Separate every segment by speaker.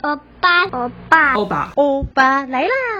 Speaker 1: 欧巴，欧巴，
Speaker 2: 欧巴，
Speaker 3: 欧巴来啦！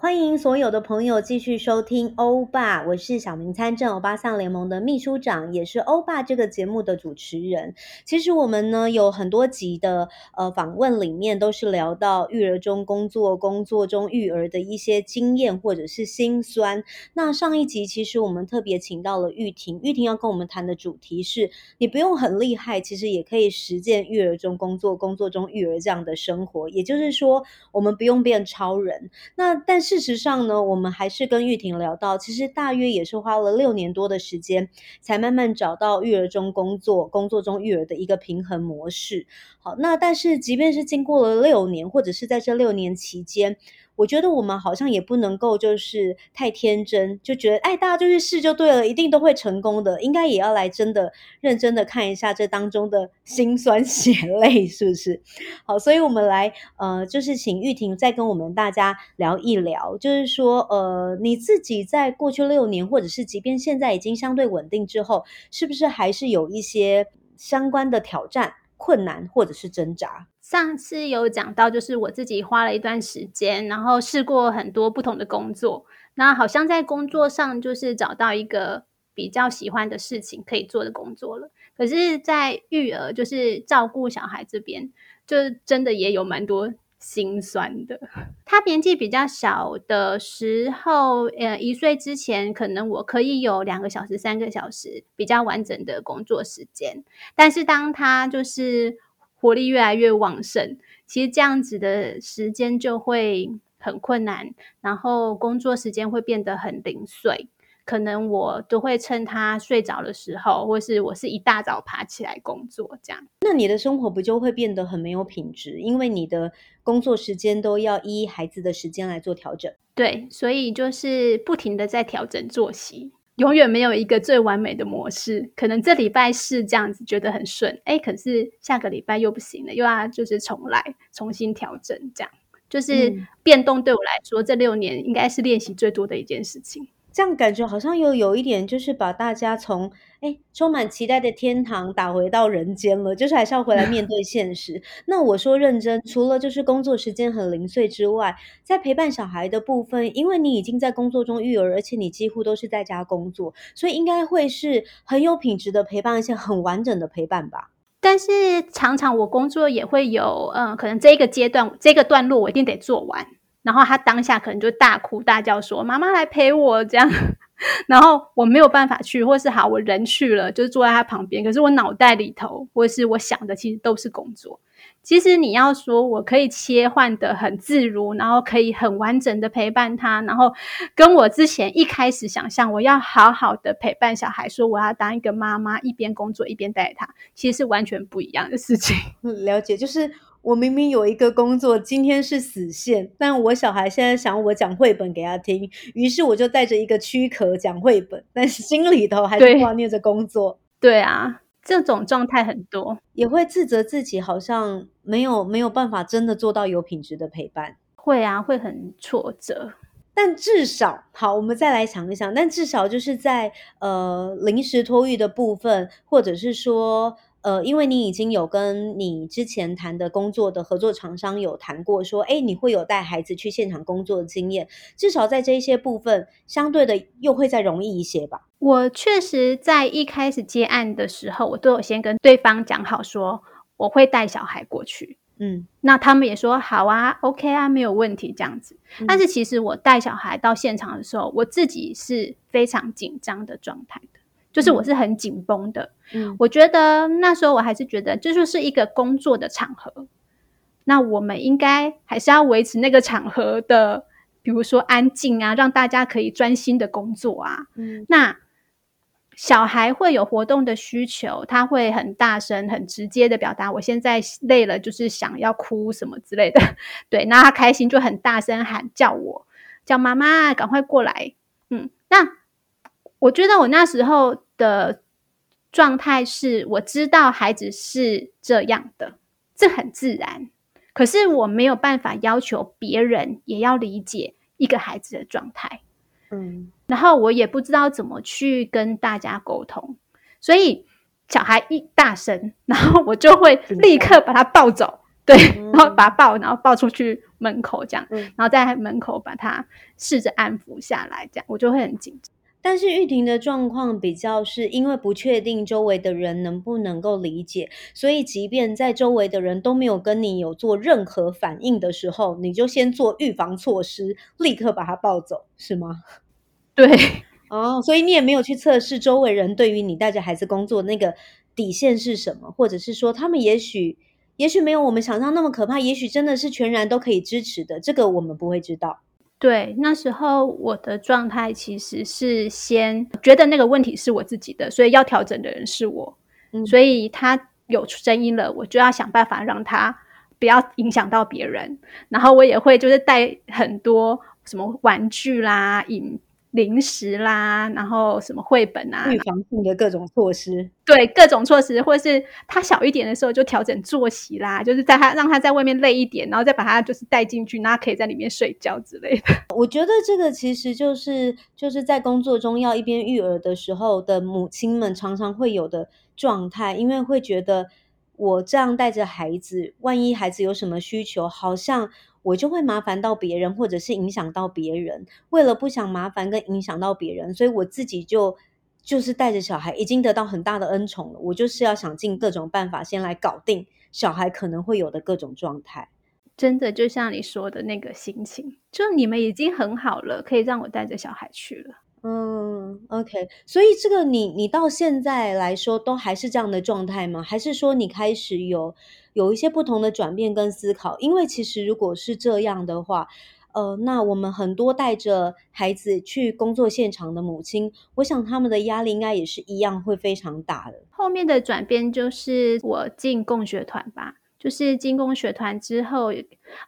Speaker 3: 欢迎所有的朋友继续收听欧巴，我是小明参政欧巴桑联盟的秘书长，也是欧巴这个节目的主持人。其实我们呢有很多集的呃访问里面都是聊到育儿中工作、工作中育儿的一些经验或者是辛酸。那上一集其实我们特别请到了玉婷，玉婷要跟我们谈的主题是你不用很厉害，其实也可以实践育儿中工作、工作中育儿这样的生活。也就是说，我们不用变超人。那但是。事实上呢，我们还是跟玉婷聊到，其实大约也是花了六年多的时间，才慢慢找到育儿中工作、工作中育儿的一个平衡模式。好，那但是即便是经过了六年，或者是在这六年期间，我觉得我们好像也不能够就是太天真，就觉得哎，大家就去试就对了，一定都会成功的。应该也要来真的认真的看一下这当中的 辛酸血泪，是不是？好，所以我们来呃，就是请玉婷再跟我们大家聊一聊，就是说呃，你自己在过去六年，或者是即便现在已经相对稳定之后，是不是还是有一些相关的挑战、困难或者是挣扎？
Speaker 2: 上次有讲到，就是我自己花了一段时间，然后试过很多不同的工作，那好像在工作上就是找到一个比较喜欢的事情可以做的工作了。可是，在育儿就是照顾小孩这边，就真的也有蛮多心酸的。他年纪比较小的时候，呃，一岁之前，可能我可以有两个小时、三个小时比较完整的工作时间，但是当他就是活力越来越旺盛，其实这样子的时间就会很困难，然后工作时间会变得很零碎。可能我都会趁他睡着的时候，或是我是一大早爬起来工作这样。
Speaker 3: 那你的生活不就会变得很没有品质？因为你的工作时间都要依孩子的时间来做调整。
Speaker 2: 对，所以就是不停的在调整作息。永远没有一个最完美的模式，可能这礼拜是这样子，觉得很顺，哎，可是下个礼拜又不行了，又要就是重来，重新调整，这样就是变动。对我来说，嗯、这六年应该是练习最多的一件事情。
Speaker 3: 这样感觉好像又有一点，就是把大家从诶充满期待的天堂打回到人间了，就是还是要回来面对现实。那我说认真，除了就是工作时间很零碎之外，在陪伴小孩的部分，因为你已经在工作中育儿，而且你几乎都是在家工作，所以应该会是很有品质的陪伴，而且很完整的陪伴吧。
Speaker 2: 但是常常我工作也会有，嗯，可能这一个阶段这个段落我一定得做完。然后他当下可能就大哭大叫说：“妈妈来陪我。”这样，然后我没有办法去，或是好我人去了，就是坐在他旁边。可是我脑袋里头，或是我想的，其实都是工作。其实你要说我可以切换得很自如，然后可以很完整的陪伴他，然后跟我之前一开始想象我要好好的陪伴小孩，说我要当一个妈妈，一边工作一边带他，其实是完全不一样的事情。
Speaker 3: 了解，就是。我明明有一个工作，今天是死线，但我小孩现在想我讲绘本给他听，于是我就带着一个躯壳讲绘本，但是心里头还是挂念着工作。
Speaker 2: 对，对啊，这种状态很多，
Speaker 3: 也会自责自己好像没有没有办法真的做到有品质的陪伴。
Speaker 2: 会啊，会很挫折，
Speaker 3: 但至少好，我们再来想一想，但至少就是在呃临时托育的部分，或者是说。呃，因为你已经有跟你之前谈的工作的合作厂商有谈过，说，哎，你会有带孩子去现场工作的经验，至少在这一些部分，相对的又会再容易一些吧。
Speaker 2: 我确实在一开始接案的时候，我都有先跟对方讲好，说我会带小孩过去，嗯，那他们也说好啊，OK 啊，没有问题这样子。嗯。但是其实我带小孩到现场的时候，我自己是非常紧张的状态的。就是我是很紧绷的，嗯，我觉得那时候我还是觉得这就是一个工作的场合，那我们应该还是要维持那个场合的，比如说安静啊，让大家可以专心的工作啊。嗯，那小孩会有活动的需求，他会很大声、很直接的表达，我现在累了，就是想要哭什么之类的。对，那他开心就很大声喊叫我，叫妈妈，赶快过来。嗯，那我觉得我那时候。的状态是，我知道孩子是这样的，这很自然。可是我没有办法要求别人也要理解，一个孩子的状态，嗯，然后我也不知道怎么去跟大家沟通，所以小孩一大声，然后我就会立刻把他抱走，对，然后把他抱，然后抱出去门口这样，然后在门口把他试着安抚下来，这样我就会很紧张。
Speaker 3: 但是玉婷的状况比较是因为不确定周围的人能不能够理解，所以即便在周围的人都没有跟你有做任何反应的时候，你就先做预防措施，立刻把他抱走，是吗？
Speaker 2: 对，
Speaker 3: 哦，所以你也没有去测试周围人对于你带着孩子工作那个底线是什么，或者是说他们也许也许没有我们想象那么可怕，也许真的是全然都可以支持的，这个我们不会知道。
Speaker 2: 对，那时候我的状态其实是先觉得那个问题是我自己的，所以要调整的人是我，嗯，所以他有声音了，我就要想办法让他不要影响到别人，然后我也会就是带很多什么玩具啦、饮。零食啦，然后什么绘本啊，
Speaker 3: 预防性的各种措施，
Speaker 2: 对，各种措施，或是他小一点的时候就调整作息啦，就是在他让他在外面累一点，然后再把他就是带进去，那他可以在里面睡觉之类的。
Speaker 3: 我觉得这个其实就是就是在工作中要一边育儿的时候的母亲们常常会有的状态，因为会觉得我这样带着孩子，万一孩子有什么需求，好像。我就会麻烦到别人，或者是影响到别人。为了不想麻烦跟影响到别人，所以我自己就就是带着小孩，已经得到很大的恩宠了。我就是要想尽各种办法，先来搞定小孩可能会有的各种状态。
Speaker 2: 真的就像你说的那个心情，就你们已经很好了，可以让我带着小孩去了。
Speaker 3: 嗯，OK。所以这个你你到现在来说都还是这样的状态吗？还是说你开始有？有一些不同的转变跟思考，因为其实如果是这样的话，呃，那我们很多带着孩子去工作现场的母亲，我想他们的压力应该也是一样会非常大的。
Speaker 2: 后面的转变就是我进共学团吧，就是进工学团之后，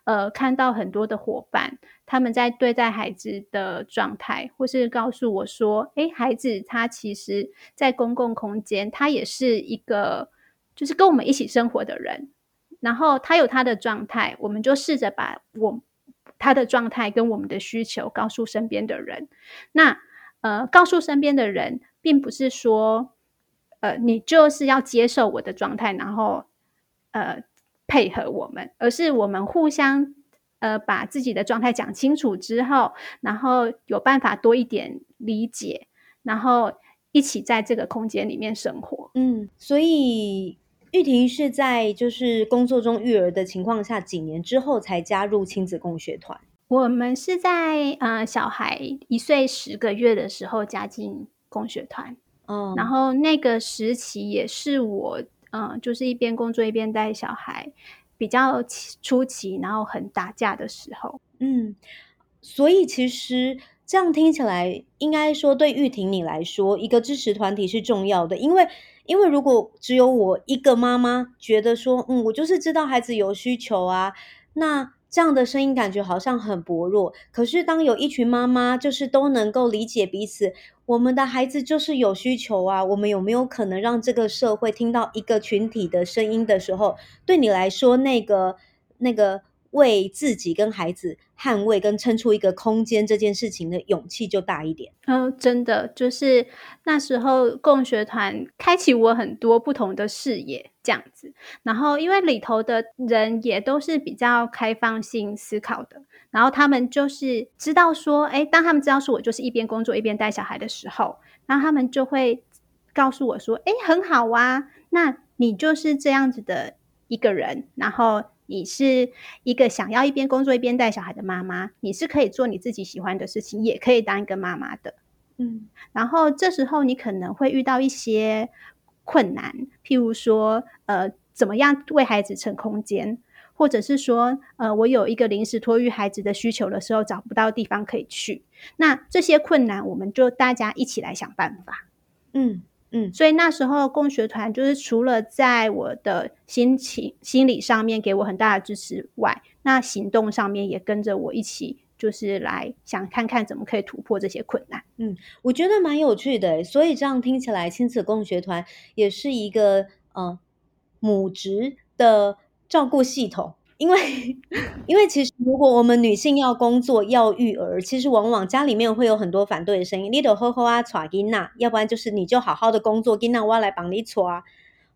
Speaker 2: 呃，看到很多的伙伴他们在对待孩子的状态，或是告诉我说，诶，孩子他其实在公共空间，他也是一个，就是跟我们一起生活的人。然后他有他的状态，我们就试着把我他的状态跟我们的需求告诉身边的人。那呃，告诉身边的人，并不是说呃你就是要接受我的状态，然后呃配合我们，而是我们互相呃把自己的状态讲清楚之后，然后有办法多一点理解，然后一起在这个空间里面生活。
Speaker 3: 嗯，所以。玉婷是在就是工作中育儿的情况下，几年之后才加入亲子共学团。
Speaker 2: 我们是在呃小孩一岁十个月的时候加进共学团，嗯，然后那个时期也是我嗯、就是一边工作一边带小孩比较初期，然后很打架的时候，
Speaker 3: 嗯，所以其实这样听起来，应该说对玉婷你来说，一个支持团体是重要的，因为。因为如果只有我一个妈妈觉得说，嗯，我就是知道孩子有需求啊，那这样的声音感觉好像很薄弱。可是当有一群妈妈就是都能够理解彼此，我们的孩子就是有需求啊，我们有没有可能让这个社会听到一个群体的声音的时候，对你来说，那个那个。为自己跟孩子捍卫跟撑出一个空间这件事情的勇气就大一点。
Speaker 2: 嗯，真的就是那时候共学团开启我很多不同的视野，这样子。然后因为里头的人也都是比较开放性思考的，然后他们就是知道说，哎，当他们知道说我就是一边工作一边带小孩的时候，然后他们就会告诉我说，哎，很好啊，那你就是这样子的一个人，然后。你是一个想要一边工作一边带小孩的妈妈，你是可以做你自己喜欢的事情，也可以当一个妈妈的，嗯。然后这时候你可能会遇到一些困难，譬如说，呃，怎么样为孩子撑空间，或者是说，呃，我有一个临时托育孩子的需求的时候，找不到地方可以去。那这些困难，我们就大家一起来想办法，嗯。嗯，所以那时候共学团就是除了在我的心情、心理上面给我很大的支持外，那行动上面也跟着我一起，就是来想看看怎么可以突破这些困难。
Speaker 3: 嗯，我觉得蛮有趣的，所以这样听起来，亲子共学团也是一个呃母职的照顾系统。因为 因为其实如果我们女性要工作要育儿，其实往往家里面会有很多反对的声音。你得好好啊，带囡仔，要不然就是你就好好的工作，囡仔我来帮你带。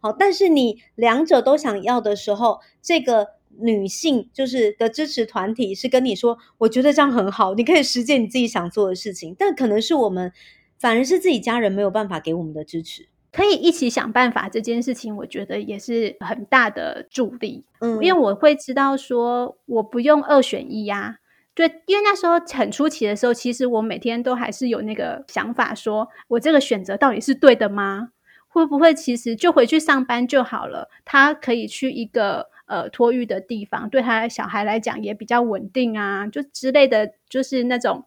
Speaker 3: 好，但是你两者都想要的时候，这个女性就是的支持团体是跟你说，我觉得这样很好，你可以实践你自己想做的事情。但可能是我们反而是自己家人没有办法给我们的支持。
Speaker 2: 可以一起想办法这件事情，我觉得也是很大的助力。嗯，因为我会知道说，我不用二选一呀。对，因为那时候很初期的时候，其实我每天都还是有那个想法，说我这个选择到底是对的吗？会不会其实就回去上班就好了？他可以去一个呃托育的地方，对他的小孩来讲也比较稳定啊，就之类的，就是那种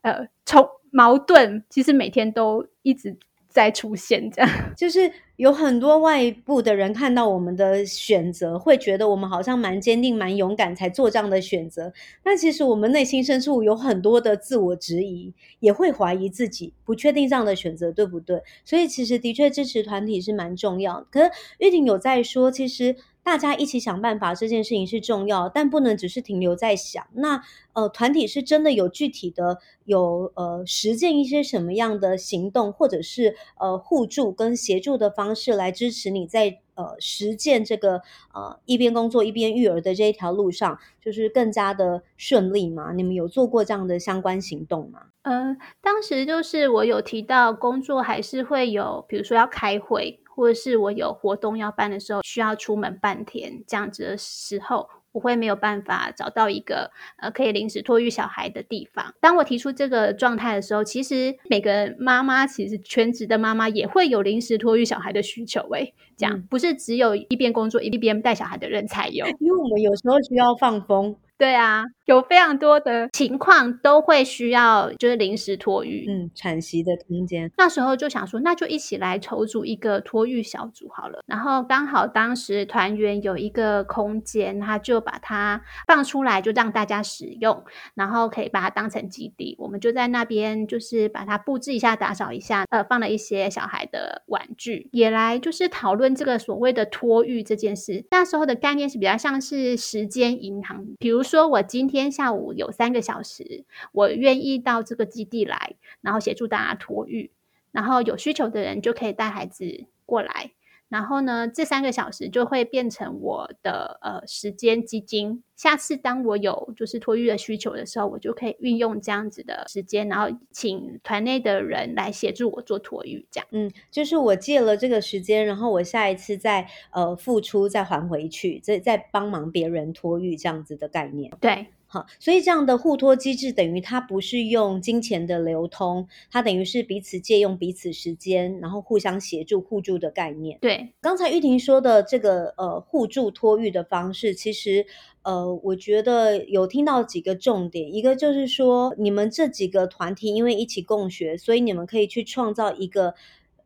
Speaker 2: 呃冲矛盾，其实每天都一直。再出现这样，
Speaker 3: 就是有很多外部的人看到我们的选择，会觉得我们好像蛮坚定、蛮勇敢才做这样的选择。那其实我们内心深处有很多的自我质疑，也会怀疑自己，不确定这样的选择对不对。所以其实的确支持团体是蛮重要。可是玉婷有在说，其实。大家一起想办法，这件事情是重要，但不能只是停留在想。那呃，团体是真的有具体的有呃实践一些什么样的行动，或者是呃互助跟协助的方式来支持你在呃实践这个呃一边工作一边育儿的这一条路上，就是更加的顺利吗？你们有做过这样的相关行动吗？
Speaker 2: 呃，当时就是我有提到工作还是会有，比如说要开会。或者是我有活动要办的时候，需要出门半天这样子的时候，我会没有办法找到一个呃可以临时托育小孩的地方。当我提出这个状态的时候，其实每个妈妈其实全职的妈妈也会有临时托育小孩的需求。诶，这样不是只有一边工作一边带小孩的人才有，
Speaker 3: 因为我们有时候需要放风。
Speaker 2: 对啊，有非常多的情况都会需要就是临时托育，
Speaker 3: 嗯，喘息的空间。
Speaker 2: 那时候就想说，那就一起来筹组一个托育小组好了。然后刚好当时团员有一个空间，他就把它放出来，就让大家使用，然后可以把它当成基地。我们就在那边就是把它布置一下，打扫一下，呃，放了一些小孩的玩具，也来就是讨论这个所谓的托育这件事。那时候的概念是比较像是时间银行，比如说。我今天下午有三个小时，我愿意到这个基地来，然后协助大家托育，然后有需求的人就可以带孩子过来，然后呢，这三个小时就会变成我的呃时间基金。下次当我有就是托育的需求的时候，我就可以运用这样子的时间，然后请团内的人来协助我做托育，这样。
Speaker 3: 嗯，就是我借了这个时间，然后我下一次再呃付出再还回去，再再帮忙别人托育这样子的概念。
Speaker 2: 对。
Speaker 3: 好，所以这样的互托机制等于它不是用金钱的流通，它等于是彼此借用彼此时间，然后互相协助互助的概念。
Speaker 2: 对，
Speaker 3: 刚才玉婷说的这个呃互助托育的方式，其实呃我觉得有听到几个重点，一个就是说你们这几个团体因为一起共学，所以你们可以去创造一个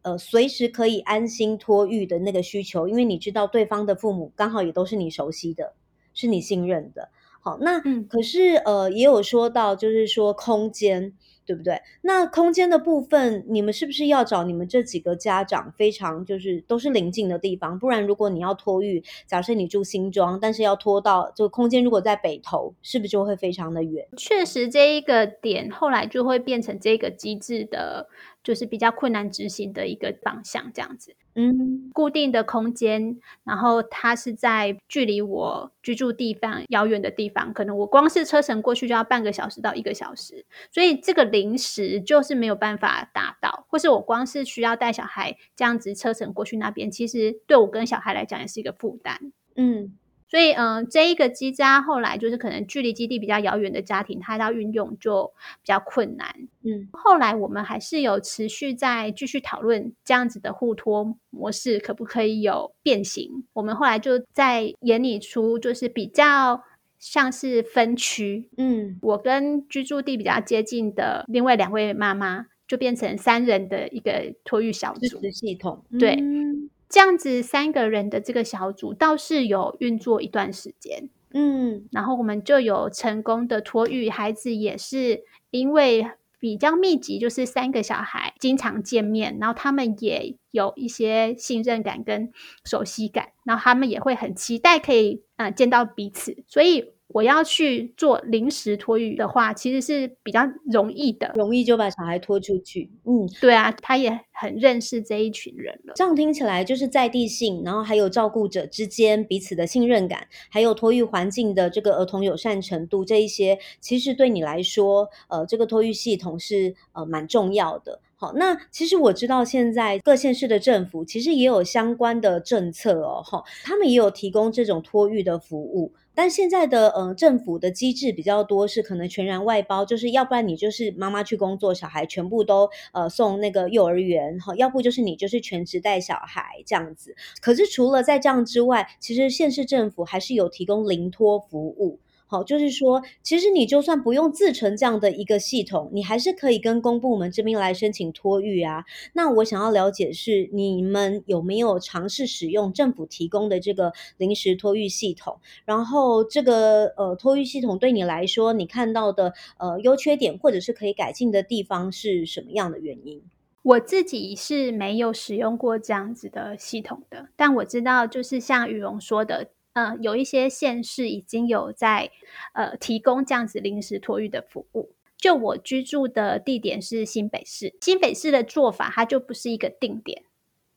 Speaker 3: 呃随时可以安心托育的那个需求，因为你知道对方的父母刚好也都是你熟悉的，是你信任的。好，那可是呃，也有说到，就是说空间，对不对？那空间的部分，你们是不是要找你们这几个家长非常就是都是临近的地方？不然如果你要托育，假设你住新庄，但是要拖到这个空间，如果在北投，是不是就会非常的远？
Speaker 2: 确实，这一个点后来就会变成这个机制的。就是比较困难执行的一个方向，这样子。嗯，固定的空间，然后它是在距离我居住地方遥远的地方，可能我光是车程过去就要半个小时到一个小时，所以这个临时就是没有办法达到，或是我光是需要带小孩这样子车程过去那边，其实对我跟小孩来讲也是一个负担。嗯。所以，嗯、呃，这一个机家后来就是可能距离基地比较遥远的家庭，他要运用就比较困难。嗯，后来我们还是有持续在继续讨论这样子的互托模式可不可以有变形。我们后来就在研拟出就是比较像是分区。嗯，我跟居住地比较接近的另外两位妈妈就变成三人的一个托育小组
Speaker 3: 系统。
Speaker 2: 对。嗯这样子三个人的这个小组倒是有运作一段时间，嗯，然后我们就有成功的托育孩子，也是因为比较密集，就是三个小孩经常见面，然后他们也有一些信任感跟熟悉感，然后他们也会很期待可以呃见到彼此，所以。我要去做临时托育的话，其实是比较容易的，
Speaker 3: 容易就把小孩拖出去。嗯，
Speaker 2: 对啊，他也很认识这一群人了。
Speaker 3: 这样听起来就是在地性，然后还有照顾者之间彼此的信任感，还有托育环境的这个儿童友善程度，这一些其实对你来说，呃，这个托育系统是呃蛮重要的。好，那其实我知道现在各县市的政府其实也有相关的政策哦，哈，他们也有提供这种托育的服务。但现在的呃政府的机制比较多，是可能全然外包，就是要不然你就是妈妈去工作，小孩全部都呃送那个幼儿园哈，要不就是你就是全职带小孩这样子。可是除了在这样之外，其实县市政府还是有提供临托服务。好，就是说，其实你就算不用自成这样的一个系统，你还是可以跟公部门这边来申请托育啊。那我想要了解是，你们有没有尝试使用政府提供的这个临时托育系统？然后这个呃托育系统对你来说，你看到的呃优缺点或者是可以改进的地方是什么样的原因？
Speaker 2: 我自己是没有使用过这样子的系统的，但我知道就是像语蓉说的。呃，有一些县市已经有在呃提供这样子临时托育的服务。就我居住的地点是新北市，新北市的做法，它就不是一个定点，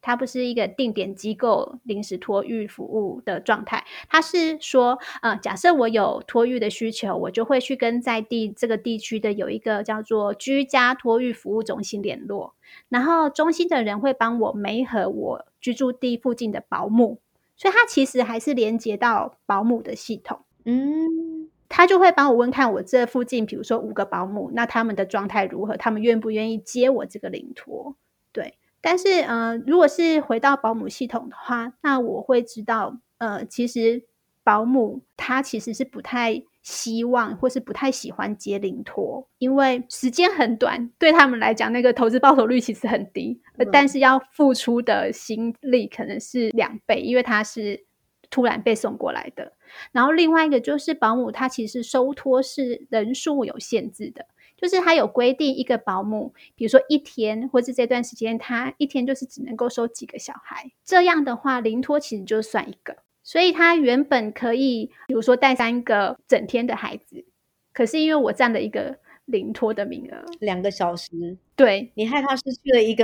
Speaker 2: 它不是一个定点机构临时托育服务的状态。它是说，呃，假设我有托育的需求，我就会去跟在地这个地区的有一个叫做居家托育服务中心联络，然后中心的人会帮我媒合我居住地附近的保姆。所以它其实还是连接到保姆的系统，嗯，他就会帮我问看我这附近，比如说五个保姆，那他们的状态如何？他们愿不愿意接我这个领托？对，但是呃，如果是回到保姆系统的话，那我会知道，呃，其实保姆他其实是不太。希望或是不太喜欢接零托，因为时间很短，对他们来讲，那个投资报酬率其实很低，嗯，但是要付出的心力可能是两倍，因为他是突然被送过来的。然后另外一个就是保姆，他其实收托是人数有限制的，就是他有规定一个保姆，比如说一天或是这段时间，他一天就是只能够收几个小孩，这样的话，零托其实就算一个。所以他原本可以，比如说带三个整天的孩子，可是因为我占了一个零托的名额，
Speaker 3: 两个小时，
Speaker 2: 对，
Speaker 3: 你害他失去了一个。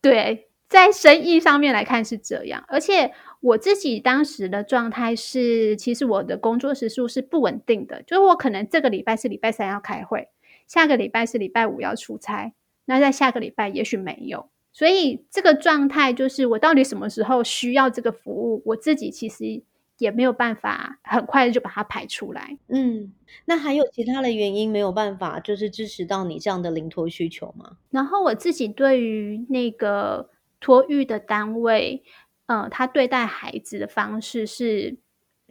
Speaker 2: 对，在生意上面来看是这样，而且我自己当时的状态是，其实我的工作时数是不稳定的，就是我可能这个礼拜是礼拜三要开会，下个礼拜是礼拜五要出差，那在下个礼拜也许没有。所以这个状态就是我到底什么时候需要这个服务，我自己其实也没有办法很快的就把它排出来。
Speaker 3: 嗯，那还有其他的原因没有办法就是支持到你这样的临托需求吗？
Speaker 2: 然后我自己对于那个托育的单位，呃，他对待孩子的方式是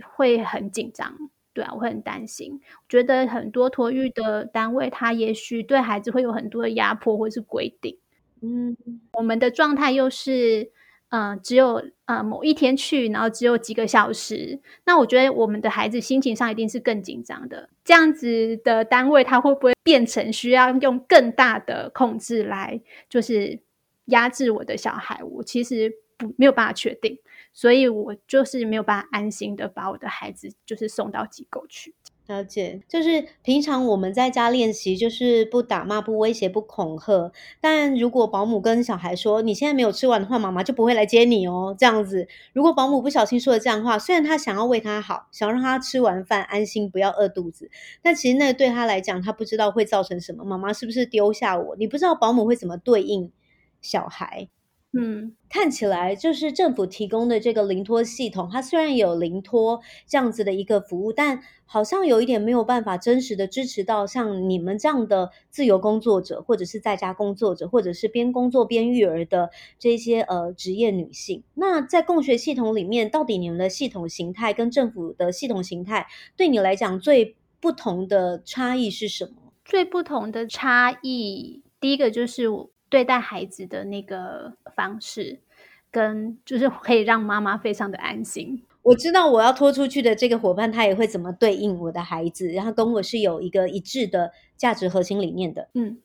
Speaker 2: 会很紧张，对啊，我会很担心。我觉得很多托育的单位，他也许对孩子会有很多的压迫或是规定。嗯，我们的状态又是，呃，只有呃某一天去，然后只有几个小时。那我觉得我们的孩子心情上一定是更紧张的。这样子的单位，他会不会变成需要用更大的控制来，就是压制我的小孩？我其实不没有办法确定，所以我就是没有办法安心的把我的孩子就是送到机构去。
Speaker 3: 了解，就是平常我们在家练习，就是不打骂、不威胁、不恐吓。但如果保姆跟小孩说：“你现在没有吃完的话，妈妈就不会来接你哦。”这样子，如果保姆不小心说了这样的话，虽然他想要为他好，想让他吃完饭安心，不要饿肚子，但其实那对他来讲，他不知道会造成什么。妈妈是不是丢下我？你不知道保姆会怎么对应小孩。嗯，看起来就是政府提供的这个零托系统，它虽然有零托这样子的一个服务，但好像有一点没有办法真实的支持到像你们这样的自由工作者，或者是在家工作者，或者是边工作边育儿的这些呃职业女性。那在共学系统里面，到底你们的系统形态跟政府的系统形态，对你来讲最不同的差异是什么？
Speaker 2: 最不同的差异，第一个就是对待孩子的那个方式，跟就是可以让妈妈非常的安心。
Speaker 3: 我知道我要拖出去的这个伙伴，他也会怎么对应我的孩子，然后跟我是有一个一致的价值核心理念的。
Speaker 2: 嗯。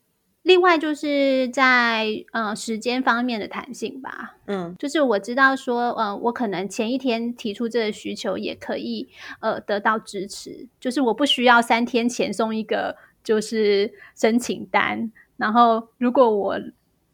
Speaker 2: 另外就是在呃时间方面的弹性吧，嗯，就是我知道说，呃，我可能前一天提出这个需求也可以呃得到支持，就是我不需要三天前送一个就是申请单，然后如果我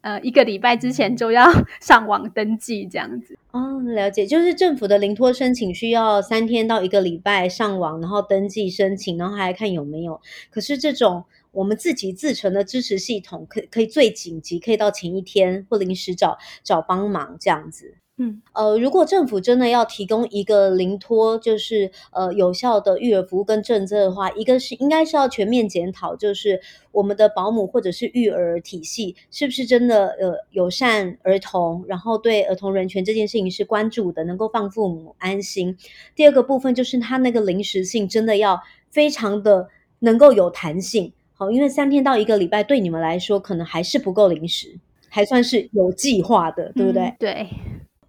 Speaker 2: 呃一个礼拜之前就要 上网登记这样子。
Speaker 3: 哦，了解，就是政府的零托申请需要三天到一个礼拜上网，然后登记申请，然后还看有没有。可是这种。我们自己自成的支持系统，可可以最紧急，可以到前一天或临时找找帮忙这样子。嗯，呃，如果政府真的要提供一个零托，就是呃有效的育儿服务跟政策的话，一个是应该是要全面检讨，就是我们的保姆或者是育儿体系是不是真的呃友善儿童，然后对儿童人权这件事情是关注的，能够放父母安心。第二个部分就是它那个临时性真的要非常的能够有弹性。好，因为三天到一个礼拜对你们来说可能还是不够临时，还算是有计划的，对不对？
Speaker 2: 嗯、对。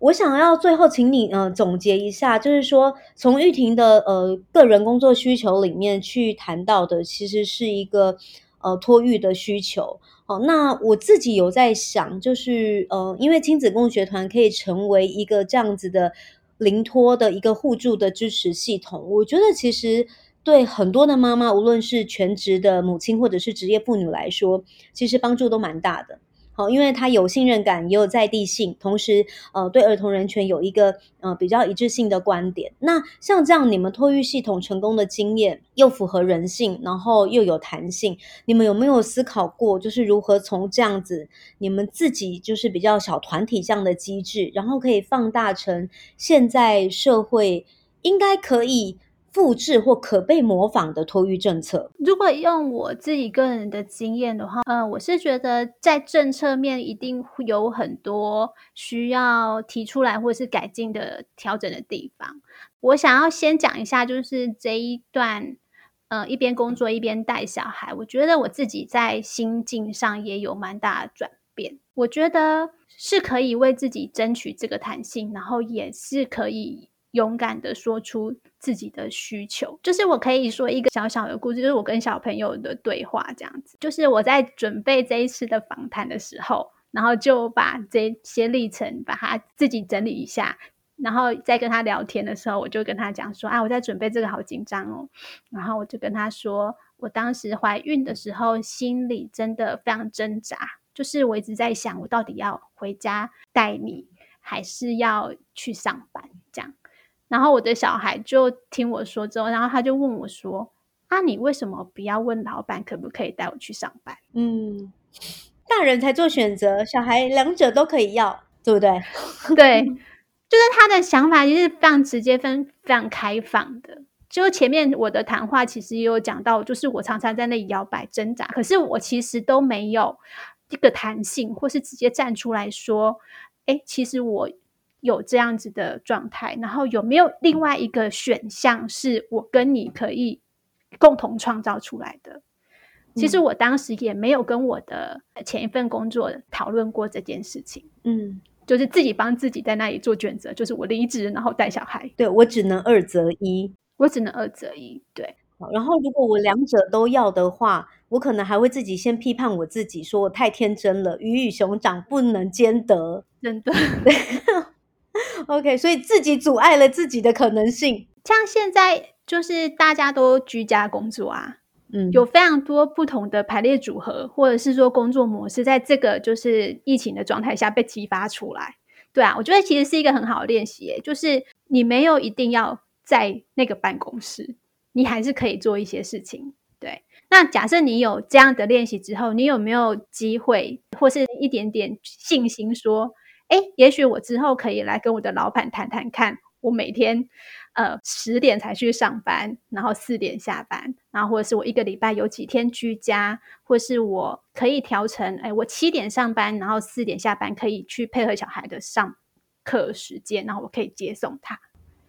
Speaker 3: 我想要最后请你呃总结一下，就是说从玉婷的呃个人工作需求里面去谈到的，其实是一个呃托育的需求。好，那我自己有在想，就是呃，因为亲子共学团可以成为一个这样子的临托的一个互助的支持系统，我觉得其实。对很多的妈妈，无论是全职的母亲或者是职业妇女来说，其实帮助都蛮大的。好，因为她有信任感，也有在地性，同时呃，对儿童人权有一个呃比较一致性的观点。那像这样，你们托育系统成功的经验，又符合人性，然后又有弹性，你们有没有思考过，就是如何从这样子你们自己就是比较小团体这样的机制，然后可以放大成现在社会应该可以。复制或可被模仿的托育政策。
Speaker 2: 如果用我自己个人的经验的话，呃，我是觉得在政策面一定有很多需要提出来或是改进的调整的地方。我想要先讲一下，就是这一段，呃，一边工作一边带小孩，我觉得我自己在心境上也有蛮大的转变。我觉得是可以为自己争取这个弹性，然后也是可以。勇敢的说出自己的需求，就是我可以说一个小小的故事，就是我跟小朋友的对话这样子。就是我在准备这一次的访谈的时候，然后就把这些历程把它自己整理一下，然后在跟他聊天的时候，我就跟他讲说啊，我在准备这个好紧张哦。然后我就跟他说，我当时怀孕的时候心里真的非常挣扎，就是我一直在想，我到底要回家带你，还是要去上班这样。然后我的小孩就听我说之后，然后他就问我说：“啊，你为什么不要问老板可不可以带我去上班？”
Speaker 3: 嗯，大人才做选择，小孩两者都可以要，对不对？
Speaker 2: 对，就是他的想法就是非常直接、非常开放的。就前面我的谈话其实也有讲到，就是我常常在那里摇摆挣扎，可是我其实都没有一个弹性，或是直接站出来说：“哎，其实我。”有这样子的状态，然后有没有另外一个选项是我跟你可以共同创造出来的？嗯、其实我当时也没有跟我的前一份工作讨论过这件事情，嗯，就是自己帮自己在那里做选择，就是我离职然后带小孩，
Speaker 3: 对，我只能二择一，
Speaker 2: 我只能二择一，对。
Speaker 3: 好，然后如果我两者都要的话，我可能还会自己先批判我自己，说我太天真了，鱼与熊掌不能兼得，
Speaker 2: 真的。
Speaker 3: OK，所以自己阻碍了自己的可能性。
Speaker 2: 像现在就是大家都居家工作啊，嗯，有非常多不同的排列组合，或者是说工作模式，在这个就是疫情的状态下被激发出来。对啊，我觉得其实是一个很好的练习，就是你没有一定要在那个办公室，你还是可以做一些事情。对，那假设你有这样的练习之后，你有没有机会或是一点点信心说？哎，也许我之后可以来跟我的老板谈谈看，我每天呃十点才去上班，然后四点下班，然后或者是我一个礼拜有几天居家，或是我可以调成，哎，我七点上班，然后四点下班，可以去配合小孩的上课时间，然后我可以接送他。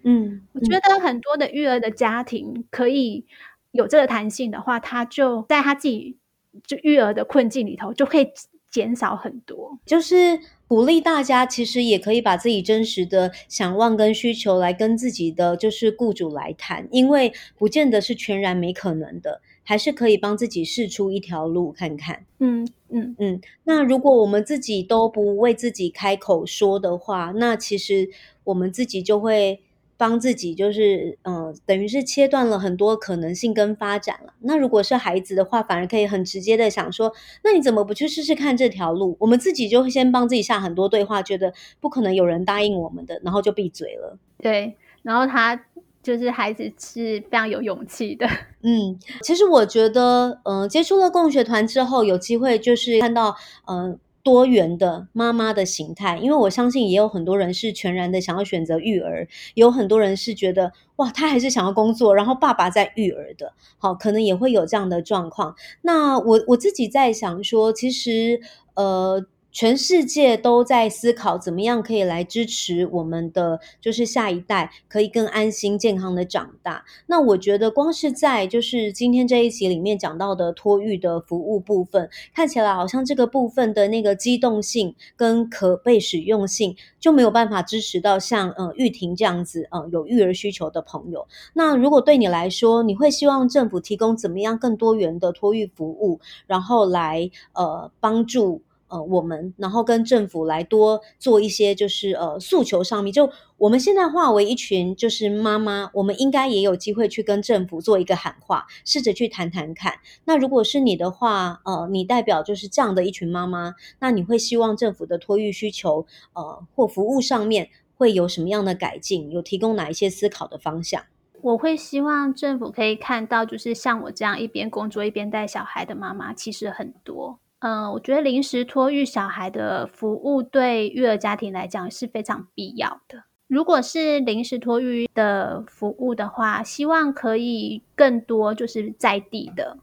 Speaker 2: 嗯，嗯，我觉得很多的育儿的家庭可以有这个弹性的话，他就在他自己就育儿的困境里头就可以。减少很多。
Speaker 3: 就是鼓励大家，其实也可以把自己真实的想望跟需求来跟自己的就是雇主来谈，因为不见得是全然没可能的。还是可以帮自己试出一条路看看。
Speaker 2: 嗯嗯嗯。
Speaker 3: 那如果我们自己都不为自己开口说的话，那其实我们自己就会帮自己，就是嗯、呃，等于是切断了很多可能性跟发展了。那如果是孩子的话，反而可以很直接的想说，那你怎么不去试试看这条路？我们自己就会先帮自己下很多对话，觉得不可能有人答应我们的，然后就闭嘴了。
Speaker 2: 对，然后他。就是孩子是非常有勇气的，
Speaker 3: 嗯，其实我觉得，嗯、呃，接触了共学团之后，有机会就是看到，嗯、呃，多元的妈妈的形态，因为我相信也有很多人是全然的想要选择育儿，有很多人是觉得，哇，他还是想要工作，然后爸爸在育儿的，好，可能也会有这样的状况。那我我自己在想说，其实，呃。全世界都在思考怎么样可以来支持我们的，就是下一代可以更安心健康的长大。那我觉得光是在就是今天这一集里面讲到的托育的服务部分，看起来好像这个部分的那个机动性跟可被使用性就没有办法支持到像呃玉婷这样子呃有育儿需求的朋友。那如果对你来说，你会希望政府提供怎么样更多元的托育服务，然后来呃帮助？呃，我们然后跟政府来多做一些，就是呃诉求上面，就我们现在化为一群就是妈妈，我们应该也有机会去跟政府做一个喊话，试着去谈谈看。那如果是你的话，呃，你代表就是这样的一群妈妈，那你会希望政府的托育需求，呃，或服务上面会有什么样的改进？有提供哪一些思考的方向？
Speaker 2: 我会希望政府可以看到，就是像我这样一边工作一边带小孩的妈妈，其实很多。嗯，我觉得临时托育小孩的服务对育儿家庭来讲是非常必要的。如果是临时托育的服务的话，希望可以更多就是在地的，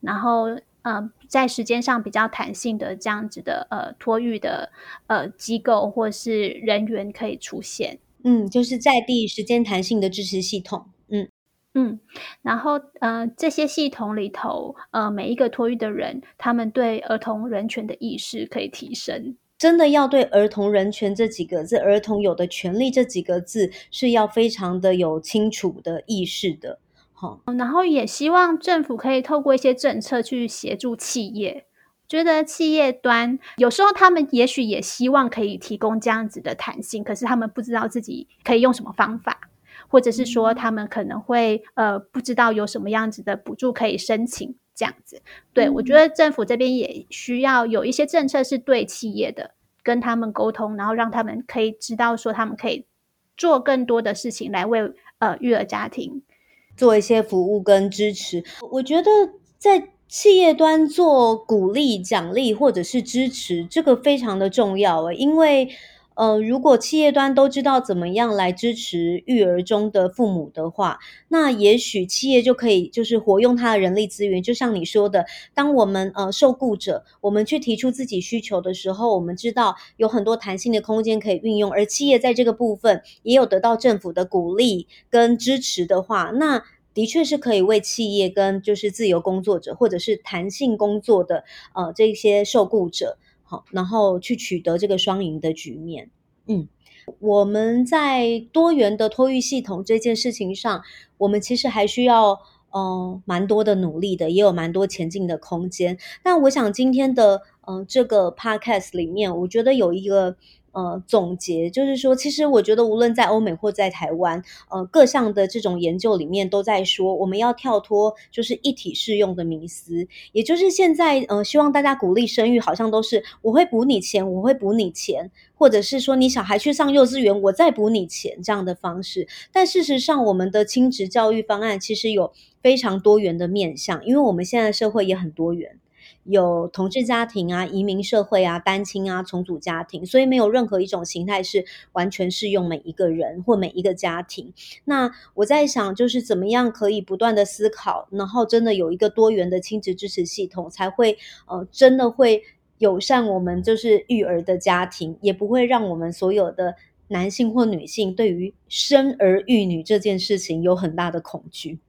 Speaker 2: 然后呃，在时间上比较弹性的这样子的呃托育的呃机构或是人员可以出现。
Speaker 3: 嗯，就是在地时间弹性的支持系统。
Speaker 2: 嗯，然后呃，这些系统里头，呃，每一个托育的人，他们对儿童人权的意识可以提升。
Speaker 3: 真的要对儿童人权这几个字，儿童有的权利这几个字，是要非常的有清楚的意识的。好，
Speaker 2: 然后也希望政府可以透过一些政策去协助企业。觉得企业端有时候他们也许也希望可以提供这样子的弹性，可是他们不知道自己可以用什么方法。或者是说，他们可能会呃不知道有什么样子的补助可以申请，这样子。对，我觉得政府这边也需要有一些政策是对企业的，跟他们沟通，然后让他们可以知道说他们可以做更多的事情来为呃育儿家庭
Speaker 3: 做一些服务跟支持。我觉得在企业端做鼓励、奖励或者是支持，这个非常的重要诶，因为。呃，如果企业端都知道怎么样来支持育儿中的父母的话，那也许企业就可以就是活用它的人力资源。就像你说的，当我们呃受雇者，我们去提出自己需求的时候，我们知道有很多弹性的空间可以运用，而企业在这个部分也有得到政府的鼓励跟支持的话，那的确是可以为企业跟就是自由工作者或者是弹性工作的呃这些受雇者。好，然后去取得这个双赢的局面。嗯，我们在多元的托育系统这件事情上，我们其实还需要嗯蛮多的努力的，也有蛮多前进的空间。但我想今天的嗯这个 podcast 里面，我觉得有一个。呃，总结就是说，其实我觉得，无论在欧美或在台湾，呃，各项的这种研究里面都在说，我们要跳脱就是一体适用的迷思，也就是现在，呃，希望大家鼓励生育，好像都是我会补你钱，我会补你钱，或者是说你小孩去上幼稚园，我再补你钱这样的方式。但事实上，我们的亲职教育方案其实有非常多元的面向，因为我们现在社会也很多元。有同志家庭啊、移民社会啊、单亲啊、重组家庭，所以没有任何一种形态是完全适用每一个人或每一个家庭。那我在想，就是怎么样可以不断的思考，然后真的有一个多元的亲子支持系统，才会呃真的会友善我们就是育儿的家庭，也不会让我们所有的男性或女性对于生儿育女这件事情有很大的恐惧。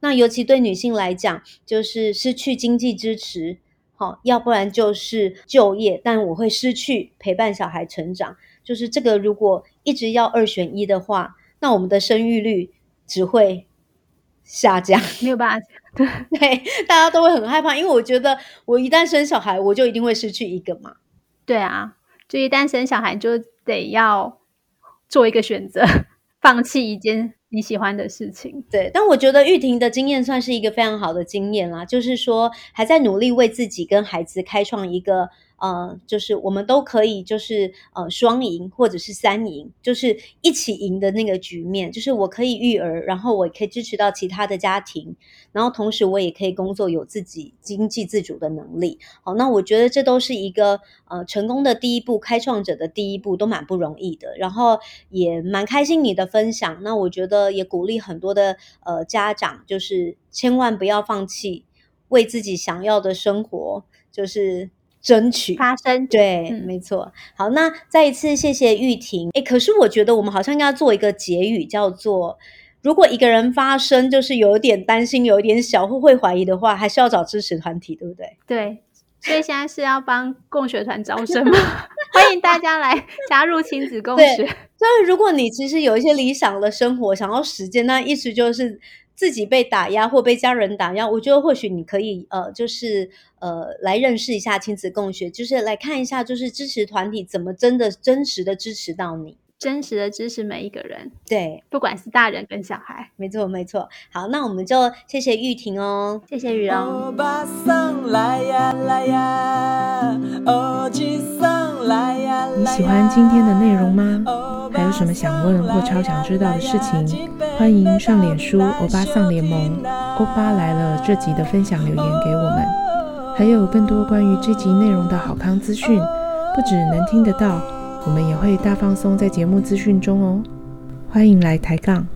Speaker 3: 那尤其对女性来讲，就是失去经济支持，好，要不然就是就业，但我会失去陪伴小孩成长。就是这个，如果一直要二选一的话，那我们的生育率只会下降，
Speaker 2: 没有办法。
Speaker 3: 对，对，大家都会很害怕，因为我觉得我一旦生小孩，我就一定会失去一个嘛。
Speaker 2: 对啊，就一旦生小孩，就得要做一个选择，放弃一件你喜欢的事情。
Speaker 3: 对，但我觉得玉婷的经验算是一个非常好的经验啦，就是说还在努力为自己跟孩子开创一个。呃，就是我们都可以，就是呃双赢或者是三赢，就是一起赢的那个局面。就是我可以育儿，然后我可以支持到其他的家庭，然后同时我也可以工作，有自己经济自主的能力。好，那我觉得这都是一个呃成功的第一步，开创者的第一步都蛮不容易的。然后也蛮开心你的分享，那我觉得也鼓励很多的呃家长，就是千万不要放弃为自己想要的生活，就是。争取
Speaker 2: 发生，
Speaker 3: 对，嗯、没错。好，那再一次谢谢玉婷。诶，可是我觉得我们好像应该要做一个结语，叫做：如果一个人发声就是有点担心、有一点小或会怀疑的话，还是要找支持团体，对不对？
Speaker 2: 对，所以现在是要帮共学团招生吗？欢迎大家来加入亲子共学。
Speaker 3: 所以，如果你其实有一些理想的生活想要实践，那意思就是。自己被打压或被家人打压，我觉得或许你可以呃，就是呃，来认识一下亲子共学，就是来看一下，就是支持团体怎么真的真实的支持到你，
Speaker 2: 真实的支持每一个人，
Speaker 3: 对，
Speaker 2: 不管是大人跟小孩，
Speaker 3: 没错没错。好，那我们就谢谢玉婷哦，
Speaker 2: 谢谢雨蓉。
Speaker 1: 你喜欢今天的内容吗？还有什么想问或超想知道的事情？欢迎上脸书欧巴桑联盟欧巴来了这集的分享留言给我们。还有更多关于这集内容的好康资讯，不只能听得到，我们也会大放松在节目资讯中哦。欢迎来抬杠。